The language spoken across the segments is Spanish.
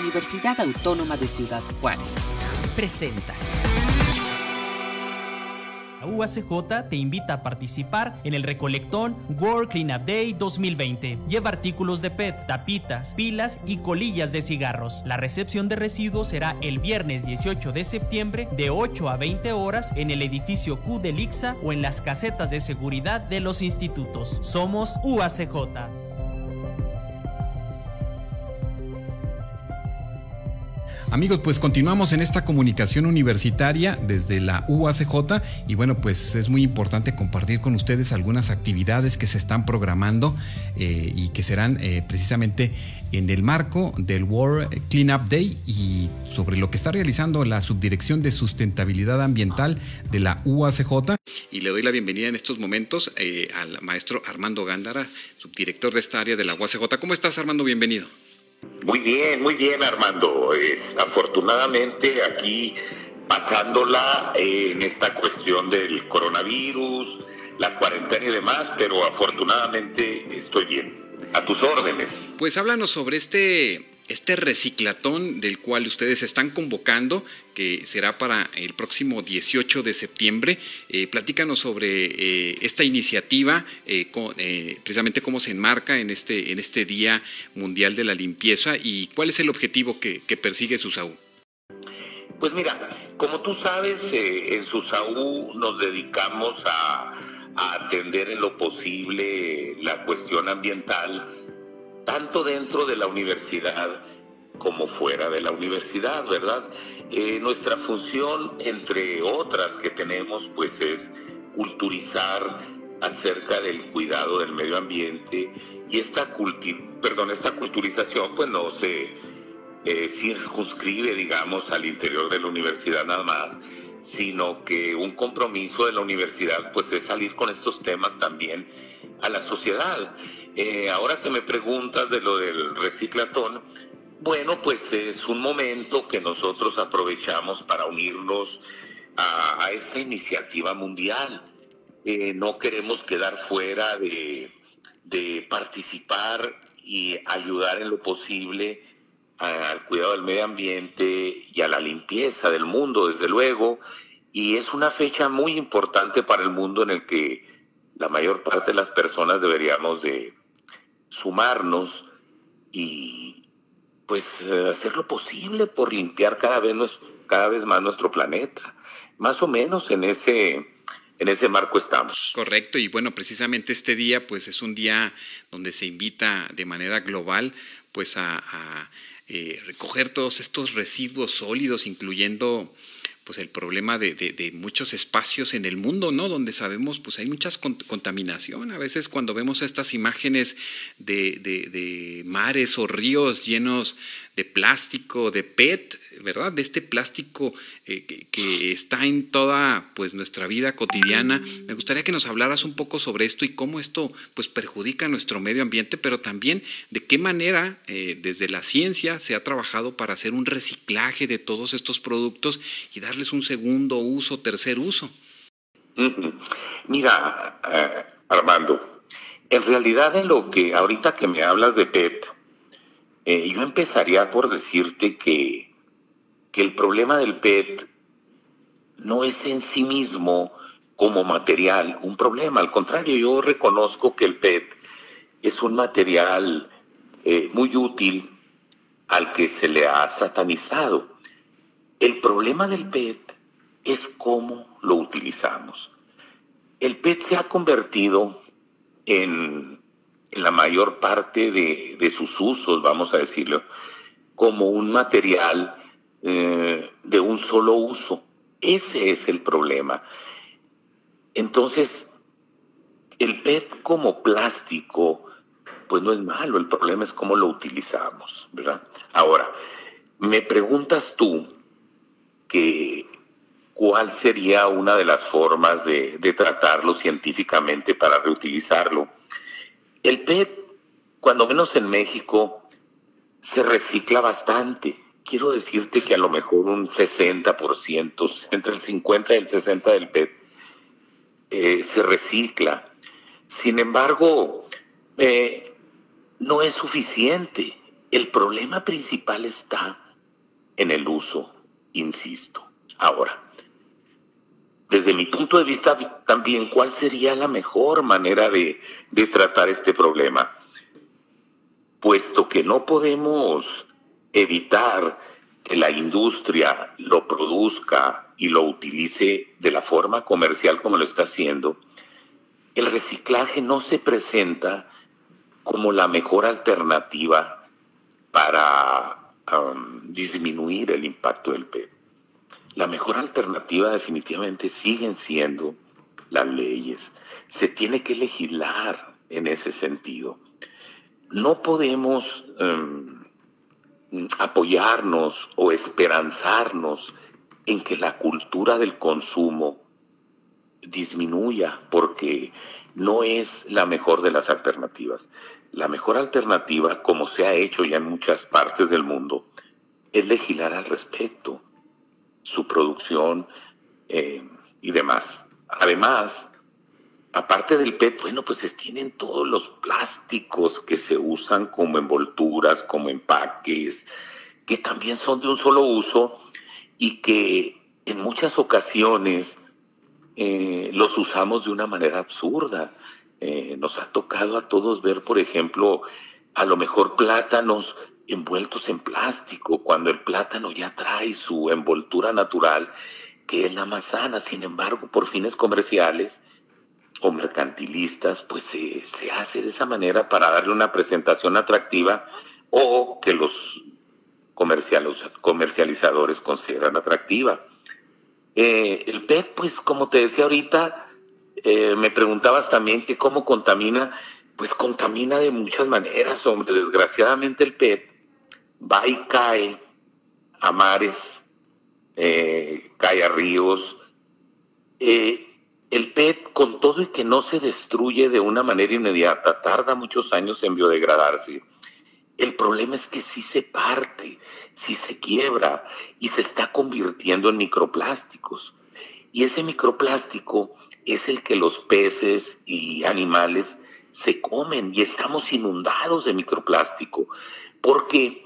Universidad Autónoma de Ciudad Juárez. Presenta. La UACJ te invita a participar en el recolectón World Cleanup Day 2020. Lleva artículos de PET, tapitas, pilas y colillas de cigarros. La recepción de residuos será el viernes 18 de septiembre de 8 a 20 horas en el edificio Q del IXA o en las casetas de seguridad de los institutos. Somos UACJ. Amigos, pues continuamos en esta comunicación universitaria desde la UACJ y bueno, pues es muy importante compartir con ustedes algunas actividades que se están programando eh, y que serán eh, precisamente en el marco del World Cleanup Day y sobre lo que está realizando la Subdirección de Sustentabilidad Ambiental de la UACJ. Y le doy la bienvenida en estos momentos eh, al maestro Armando Gándara, subdirector de esta área de la UACJ. ¿Cómo estás, Armando? Bienvenido. Muy bien, muy bien Armando. Es, afortunadamente aquí pasándola en esta cuestión del coronavirus, la cuarentena y demás, pero afortunadamente estoy bien. A tus órdenes. Pues háblanos sobre este este reciclatón del cual ustedes están convocando, que será para el próximo 18 de septiembre. Eh, platícanos sobre eh, esta iniciativa, eh, precisamente cómo se enmarca en este, en este Día Mundial de la Limpieza y cuál es el objetivo que, persigue SUSAU. Pues mira, como tú sabes, en SUSAU nos dedicamos a, a atender en lo posible la cuestión ambiental tanto dentro de la universidad como fuera de la universidad, ¿verdad? Eh, nuestra función, entre otras que tenemos, pues es culturizar acerca del cuidado del medio ambiente y esta, perdón, esta culturización pues no se eh, circunscribe, digamos, al interior de la universidad nada más, sino que un compromiso de la universidad pues es salir con estos temas también a la sociedad. Eh, ahora que me preguntas de lo del reciclatón, bueno, pues es un momento que nosotros aprovechamos para unirnos a, esta iniciativa mundial. Eh, no queremos quedar fuera de, participar y ayudar en lo posible al cuidado del medio ambiente y a la limpieza del mundo, desde luego. Y es una fecha muy importante para el mundo en el que la mayor parte de las personas deberíamos de sumarnos y pues hacer lo posible por limpiar cada vez, cada vez más nuestro planeta. Más o menos en ese en ese marco estamos. Correcto, y bueno, precisamente este día pues es un día donde se invita de manera global pues a, eh, recoger todos estos residuos sólidos, incluyendo pues el problema de, de, muchos espacios en el mundo, ¿no? Donde sabemos, pues hay mucha contaminación. A veces cuando vemos estas imágenes de, de, mares o ríos llenos de plástico, de PET, ¿verdad? De este plástico eh, que, está en toda pues nuestra vida cotidiana. Me gustaría que nos hablaras un poco sobre esto y cómo esto pues perjudica nuestro medio ambiente, pero también de qué manera eh, desde la ciencia se ha trabajado para hacer un reciclaje de todos estos productos y darles un segundo uso, tercer uso. Mira, eh, Armando, en realidad en lo que ahorita que me hablas de PET, eh, yo empezaría por decirte que, que el problema del PET no es en sí mismo como material un problema. Al contrario, yo reconozco que el PET es un material eh, muy útil al que se le ha satanizado. El problema del PET es cómo lo utilizamos. El PET se ha convertido en en la mayor parte de, sus usos, vamos a decirlo, como un material eh, de un solo uso. Ese es el problema. Entonces, el PET como plástico, pues no es malo, el problema es cómo lo utilizamos, ¿verdad? Ahora, me preguntas tú que cuál sería una de las formas de tratarlo científicamente para reutilizarlo. El PET, cuando menos en México, se recicla bastante. Quiero decirte que a lo mejor un 60%, entre el 50 y el 60 del PET, eh, se recicla. Sin embargo, eh, no es suficiente. El problema principal está en el uso, insisto. Ahora, desde mi punto de vista también, ¿cuál sería la mejor manera de, de tratar este problema? Puesto que no podemos evitar que la industria lo produzca y lo utilice de la forma comercial como lo está haciendo, el reciclaje no se presenta como la mejor alternativa para um, disminuir el impacto del PET. La mejor alternativa definitivamente siguen siendo las leyes. Se tiene que legislar en ese sentido. No podemos um, apoyarnos o esperanzarnos en que la cultura del consumo disminuya porque no es la mejor de las alternativas. La mejor alternativa, como se ha hecho ya en muchas partes del mundo, es legislar al respecto, su producción eh, y demás. Además, aparte del PET, bueno, pues tienen todos los plásticos que se usan como envolturas, como empaques, que también son de un solo uso y que en muchas ocasiones eh, los usamos de una manera absurda. Eh, nos ha tocado a todos ver, por ejemplo, a lo mejor plátanos envueltos en plástico, cuando el plátano ya trae su envoltura natural, que es la manzana. Sin embargo, por fines comerciales o mercantilistas, pues se, se hace de esa manera para darle una presentación atractiva o que los comercializadores consideran atractiva. Eh, el PET, pues como te decía ahorita, eh, me preguntabas también que cómo contamina, pues contamina de muchas maneras, hombre. Desgraciadamente el PET va y cae a mares, eh, cae a ríos. el PET, con todo y que no se destruye de una manera inmediata, tarda muchos años en biodegradarse. El problema es que sí se parte, sí se quiebra y se está convirtiendo en microplásticos. Y ese microplástico es el que los peces y animales se comen y estamos inundados de microplástico porque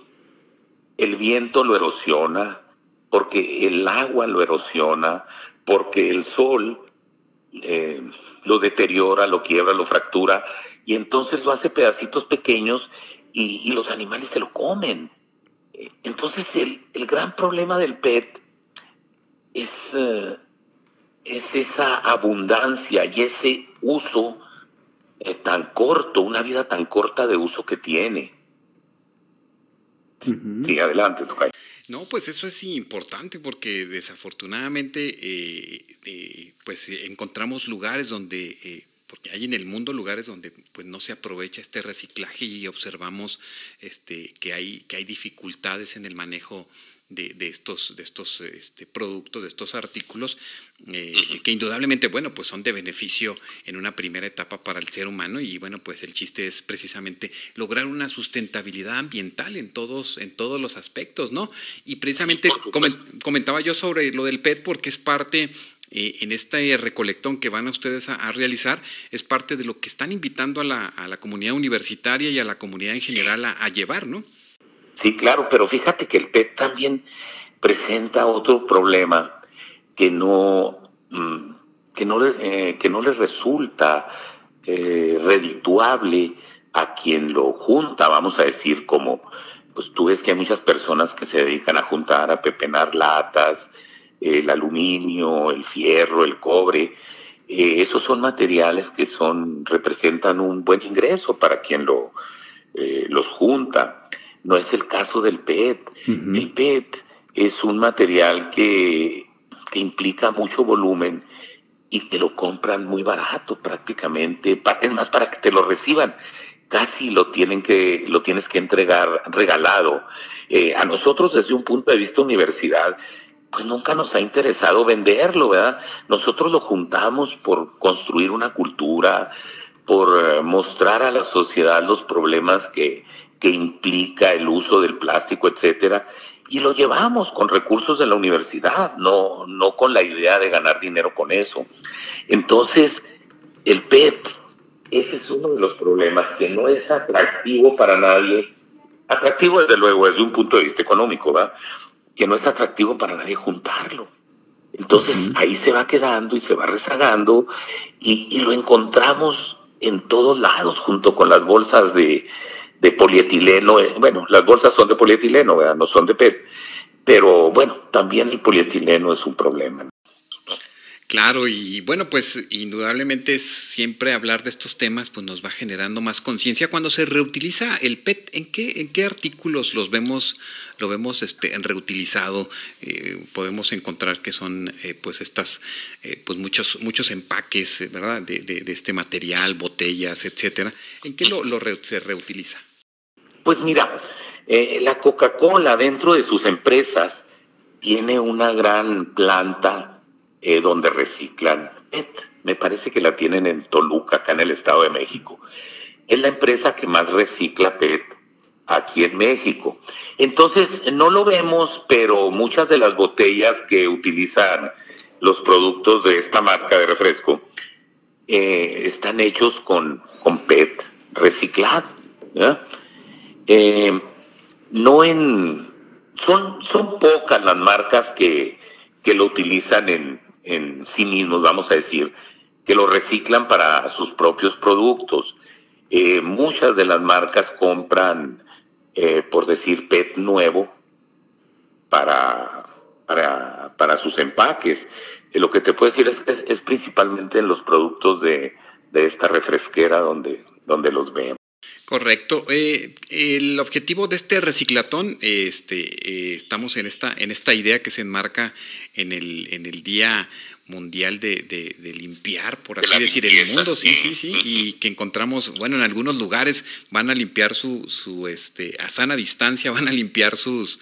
el viento lo erosiona, porque el agua lo erosiona, porque el sol eh, lo deteriora, lo quiebra, lo fractura y entonces lo hace pedacitos pequeños y, los animales se lo comen. Entonces el, gran problema del PET es, eh, es esa abundancia y ese uso eh, tan corto, una vida tan corta de uso que tiene. Sí, adelante, Tocayo. No, pues eso es importante porque desafortunadamente eh, pues encontramos lugares donde porque hay en el mundo lugares donde pues no se aprovecha este reciclaje y observamos este, que, hay, que hay dificultades en el manejo de, estos, de estos este, productos, de estos artículos, eh, que indudablemente, bueno, pues son de beneficio en una primera etapa para el ser humano y bueno, pues el chiste es precisamente lograr una sustentabilidad ambiental en todos, en todos los aspectos, ¿no? Y precisamente comentaba yo sobre lo del PET porque es parte eh, en este recolectón que van a ustedes a, realizar es parte de lo que están invitando a la, comunidad universitaria y a la comunidad en general a, llevar, ¿no? Sí, claro, pero fíjate que el PET también presenta otro problema que no, mm, que no, les, eh, que no resulta eh, redituable a quien lo junta, vamos a decir, como pues tú ves que hay muchas personas que se dedican a juntar, a pepenar latas, el aluminio, el fierro, el cobre. Eh, esos son materiales que son, representan un buen ingreso para quien lo, los junta. No es el caso del PET. El PET es un material que, que, implica mucho volumen y te lo compran muy barato prácticamente. Es más, para que te lo reciban casi lo tienen que lo tienes que entregar regalado. Eh, a nosotros desde un punto de vista universidad pues nunca nos ha interesado venderlo, ¿verdad? Nosotros lo juntamos por construir una cultura, por eh, mostrar a la sociedad los problemas que, que implica el uso del plástico, etcétera, y lo llevamos con recursos de la universidad, no, no con la idea de ganar dinero con eso. Entonces, el PET, ese es uno de los problemas, que no es atractivo para nadie atractivo desde luego desde un punto de vista económico, ¿va? Que no es atractivo para nadie juntarlo. Entonces ahí se va quedando y se va rezagando y, y, lo encontramos en todos lados junto con las bolsas de, de polietileno. Eh, bueno, las bolsas son de polietileno, ¿verdad? no son de PET. Pero bueno, también el polietileno es un problema. Claro, y bueno, pues indudablemente siempre hablar de estos temas pues nos va generando más conciencia cuando se reutiliza el PET. ¿En qué, en qué artículos los vemos, lo vemos este, reutilizado? Eh, podemos encontrar que son eh, pues estas, eh, pues muchos, muchos empaques, ¿verdad? De, de, este material, botellas, etcétera. ¿En qué lo, lo se reutiliza? Pues mira, la Coca-Cola dentro de sus empresas tiene una gran planta eh, donde reciclan PET. Me parece que la tienen en Toluca, acá en el Estado de México. Es la empresa que más recicla PET aquí en México. Entonces, no lo vemos, pero muchas de las botellas que utilizan los productos de esta marca de refresco eh, están hechos con, con PET reciclado. Eh, no en. Son, son pocas las marcas que, que lo utilizan en, en sí mismos, vamos a decir, que lo reciclan para sus propios productos. Eh, muchas de las marcas compran, eh, por decir, PET nuevo para, para, sus empaques. Lo que te puedo decir es que es, principalmente en los productos de, esta refresquera donde, donde los vemos. Correcto. el objetivo de este reciclatón, este, estamos en esta, en esta idea que se enmarca en el, en el Día Mundial de, de, limpiar, por así decir, el mundo, sí, sí, sí, y que encontramos, bueno, en algunos lugares van a limpiar su, su este, a sana distancia, van a limpiar sus,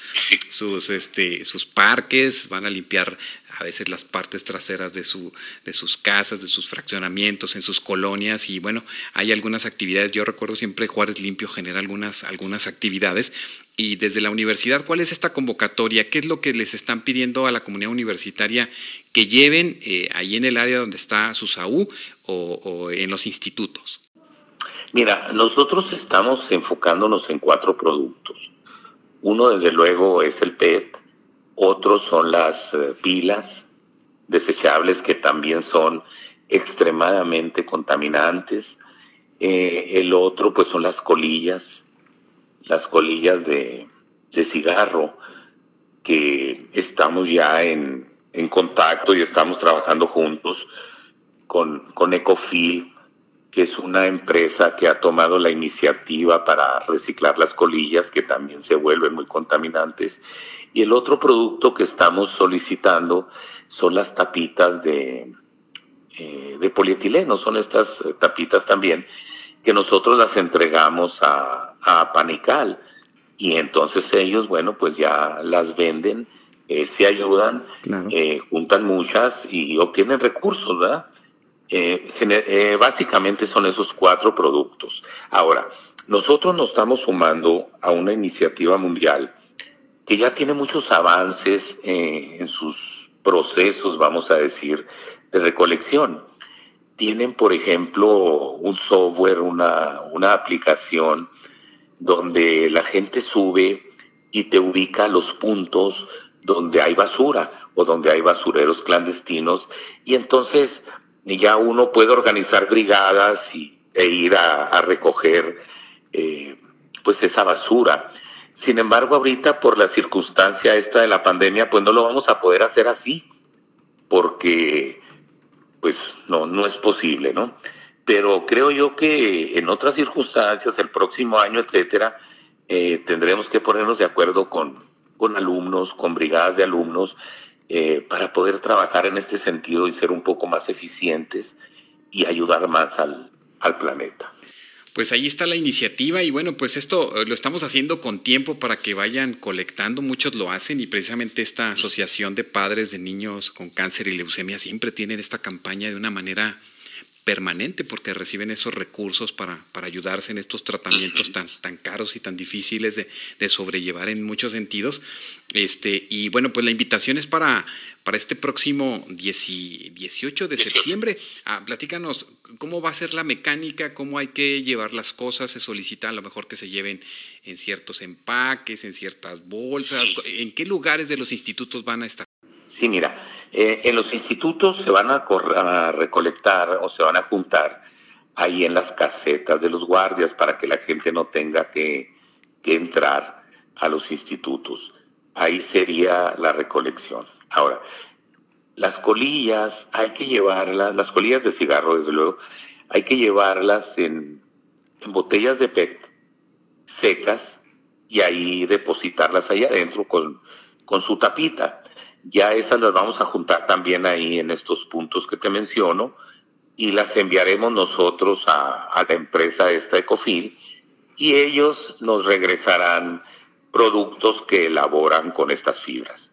sus, este, sus parques, van a limpiar a veces las partes traseras de, su, de sus casas, de sus fraccionamientos, en sus colonias y bueno, hay algunas actividades, yo recuerdo siempre Juárez Limpio genera algunas, algunas actividades y desde la universidad, ¿cuál es esta convocatoria? ¿Qué es lo que les están pidiendo a la comunidad universitaria que lleven eh, ahí en el área donde está su SAU o, en los institutos? Mira, nosotros estamos enfocándonos en cuatro productos. Uno, desde luego, es el PET, otros son las eh, pilas desechables que también son extremadamente contaminantes. Eh, el otro pues son las colillas, las colillas de, cigarro, que estamos ya en, contacto y estamos trabajando juntos con, con Ecofil, que es una empresa que ha tomado la iniciativa para reciclar las colillas, que también se vuelven muy contaminantes. Y el otro producto que estamos solicitando son las tapitas de, eh, de polietileno, son estas eh, tapitas también, que nosotros las entregamos a, a Panical. Y entonces ellos, bueno, pues ya las venden, eh, se ayudan, juntan muchas y obtienen recursos, ¿verdad? Eh, eh, básicamente son esos cuatro productos. Ahora, nosotros nos estamos sumando a una iniciativa mundial que ya tiene muchos avances eh, en sus procesos, vamos a decir, de recolección. Tienen, por ejemplo, un software, una, una aplicación donde la gente sube y te ubica los puntos donde hay basura o donde hay basureros clandestinos y entonces ya uno puede organizar brigadas y, e ir a, recoger eh, pues esa basura. Sin embargo, ahorita por la circunstancia esta de la pandemia, pues no lo vamos a poder hacer así, porque pues no, no es posible, ¿no? Pero creo yo que en otras circunstancias, el próximo año, etcétera, eh, tendremos que ponernos de acuerdo con, con alumnos, con brigadas de alumnos, eh, para poder trabajar en este sentido y ser un poco más eficientes y ayudar más al, al planeta. Pues ahí está la iniciativa y bueno, pues esto eh, lo estamos haciendo con tiempo para que vayan colectando, muchos lo hacen y precisamente esta asociación de padres de niños con cáncer y leucemia siempre tienen esta campaña de una manera permanente porque reciben esos recursos para, para ayudarse en estos tratamientos tan, tan caros y tan difíciles de, de, sobrellevar en muchos sentidos. Este, y bueno, pues la invitación es para, para este próximo 18 de septiembre. Ah, platícanos cómo va a ser la mecánica, cómo hay que llevar las cosas, se solicita a lo mejor que se lleven en ciertos empaques, en ciertas bolsas, en qué lugares de los institutos van a estar. Sí, mira, eh, en los institutos se van a, recolectar o se van a juntar ahí en las casetas de los guardias para que la gente no tenga que, entrar a los institutos. Ahí sería la recolección. Ahora, las colillas hay que llevarlas, las colillas de cigarro desde luego, hay que llevarlas en, botellas de PET secas y ahí depositarlas ahí adentro con, con su tapita. Ya esas las vamos a juntar también ahí en estos puntos que te menciono y las enviaremos nosotros a, la empresa esta Ecofil y ellos nos regresarán productos que elaboran con estas fibras.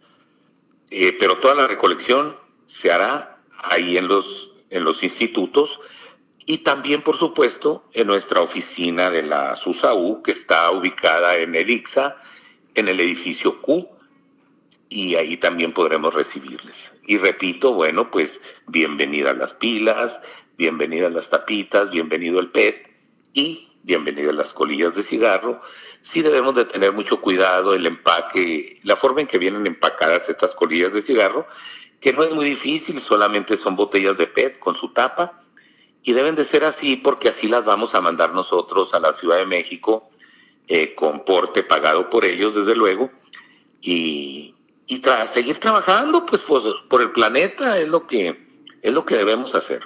Eh, pero toda la recolección se hará ahí en los, en los institutos y también, por supuesto, en nuestra oficina de la SUSAU, que está ubicada en el en el edificio Q, y ahí también podremos recibirles. Y repito, bueno, pues bienvenidas las pilas, bienvenidas las tapitas, bienvenido el PET y bienvenidas las colillas de cigarro. Sí debemos de tener mucho cuidado el empaque, la forma en que vienen empacadas estas colillas de cigarro, que no es muy difícil, solamente son botellas de PET con su tapa y deben de ser así porque así las vamos a mandar nosotros a la Ciudad de México eh, con porte pagado por ellos, desde luego, y, y seguir trabajando pues, pues, por el planeta es lo que es lo que debemos hacer.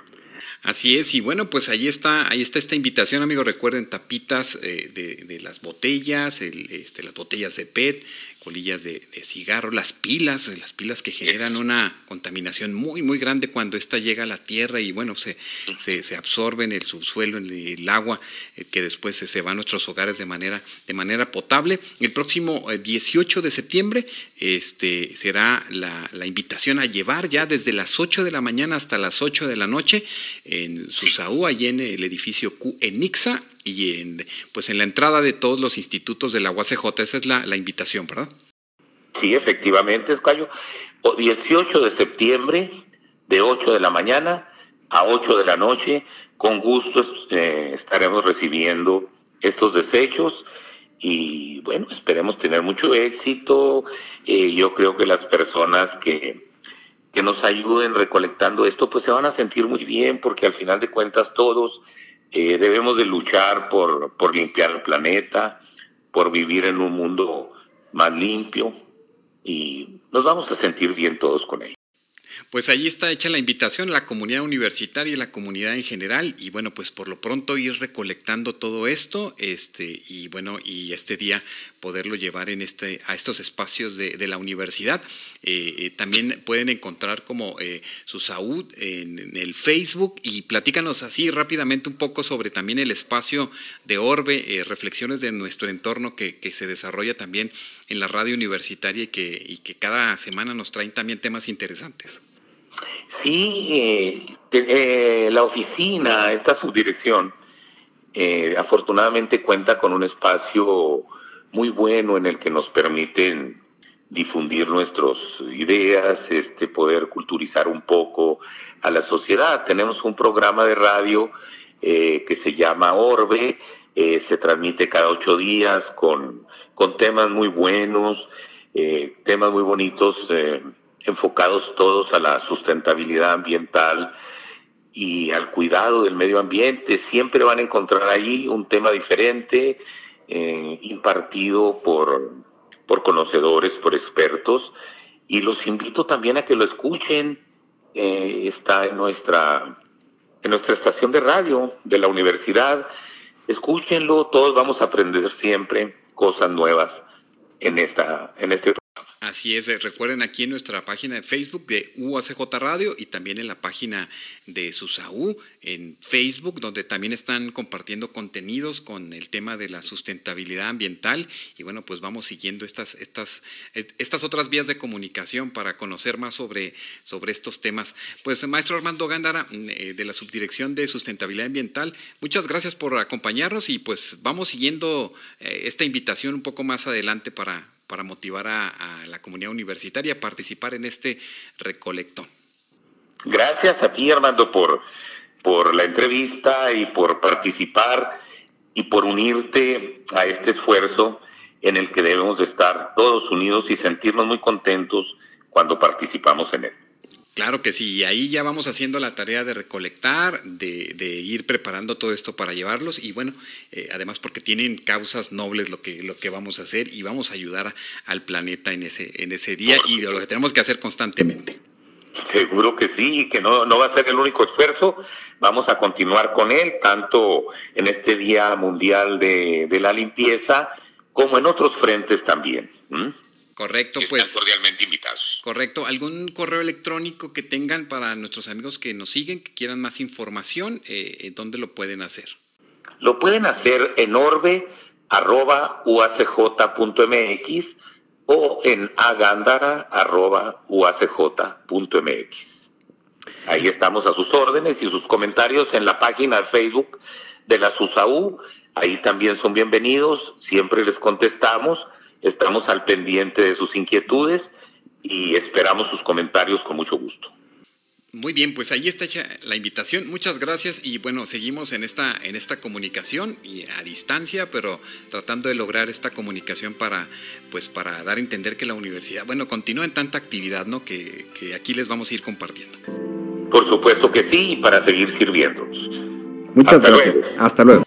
Así es, y bueno, pues ahí está, ahí está esta invitación, amigos. Recuerden tapitas eh, de, las botellas, este, las botellas de PET, colillas de, cigarro, las pilas, las pilas que generan una contaminación muy, muy grande cuando ésta llega a la tierra y bueno, se, se, absorbe en el subsuelo, en el agua, eh, que después se, va a nuestros hogares de manera, de manera potable. El próximo 18 eh, de septiembre este, será la, la, invitación a llevar ya desde las 8 de la mañana hasta las 8 de la noche en Susaú, allí en el edificio Q en Ixa, y en, pues en la entrada de todos los institutos de la UACJ. Esa es la, invitación, ¿verdad? Sí, efectivamente, Escayo. 18 de septiembre, de 8 de la mañana a 8 de la noche, con gusto eh, estaremos recibiendo estos desechos y bueno, esperemos tener mucho éxito. Eh, yo creo que las personas que, que nos ayuden recolectando esto, pues se van a sentir muy bien porque al final de cuentas todos debemos de luchar por, por limpiar el planeta, por vivir en un mundo más limpio y nos vamos a sentir bien todos con ello. Pues ahí está hecha la invitación a la comunidad universitaria y la comunidad en general y bueno, pues por lo pronto ir recolectando todo esto este, y bueno, y este día poderlo llevar en este, a estos espacios de, la universidad. Eh, eh, también pueden encontrar como eh, su salud en, el Facebook y platícanos así rápidamente un poco sobre también el espacio de Orbe, reflexiones de nuestro entorno que, que, se desarrolla también en la radio universitaria y que, y que cada semana nos traen también temas interesantes. Sí, eh, eh, la oficina, esta subdirección, eh, afortunadamente cuenta con un espacio muy bueno en el que nos permiten difundir nuestras ideas, este, poder culturizar un poco a la sociedad. Tenemos un programa de radio que se llama Orbe, se transmite cada ocho días con, con temas muy buenos, temas muy bonitos enfocados todos a la sustentabilidad ambiental y al cuidado del medio ambiente. Siempre van a encontrar ahí un tema diferente, eh, impartido por, por conocedores, por expertos, y los invito también a que lo escuchen. Eh, está en nuestra, en nuestra estación de radio de la universidad. Escúchenlo, todos vamos a aprender siempre cosas nuevas en, esta, en este. Así es, eh, recuerden aquí en nuestra página de Facebook de UACJ Radio y también en la página de SUSAU en Facebook, donde también están compartiendo contenidos con el tema de la sustentabilidad ambiental. Y bueno, pues vamos siguiendo estas, estas, estas otras vías de comunicación para conocer más sobre, sobre estos temas. Pues maestro Armando Gándara, mm, eh, de la Subdirección de Sustentabilidad Ambiental, muchas gracias por acompañarnos y pues vamos siguiendo eh, esta invitación un poco más adelante para para motivar a, la comunidad universitaria a participar en este recolectón. Gracias a ti, Armando, por, por la entrevista y por participar y por unirte a este esfuerzo en el que debemos estar todos unidos y sentirnos muy contentos cuando participamos en él. Claro que sí, y ahí ya vamos haciendo la tarea de recolectar, de, ir preparando todo esto para llevarlos y bueno, eh, además porque tienen causas nobles lo que, lo que vamos a hacer y vamos a ayudar al planeta en ese, en ese día y lo que tenemos que hacer constantemente. Seguro que sí, y que no, no va a ser el único esfuerzo, vamos a continuar con él, tanto en este Día Mundial de, la Limpieza como en otros frentes también. Correcto, Están pues. cordialmente invitados. Correcto. ¿Algún correo electrónico que tengan para nuestros amigos que nos siguen, que quieran más información? Eh, ¿Dónde lo pueden hacer? Lo pueden hacer en orbe.uacj.mx o en agandara.uacj.mx. Ahí estamos a sus órdenes y sus comentarios en la página de Facebook de la SUSAU. Ahí también son bienvenidos, siempre les contestamos Estamos al pendiente de sus inquietudes y esperamos sus comentarios con mucho gusto. Muy bien, pues ahí está hecha la invitación. Muchas gracias y bueno, seguimos en esta en esta comunicación y a distancia, pero tratando de lograr esta comunicación para pues para dar a entender que la universidad, bueno, continúa en tanta actividad, ¿no? Que, aquí les vamos a ir compartiendo. Por supuesto que sí, y para seguir sirviéndonos. Muchas gracias. Hasta luego.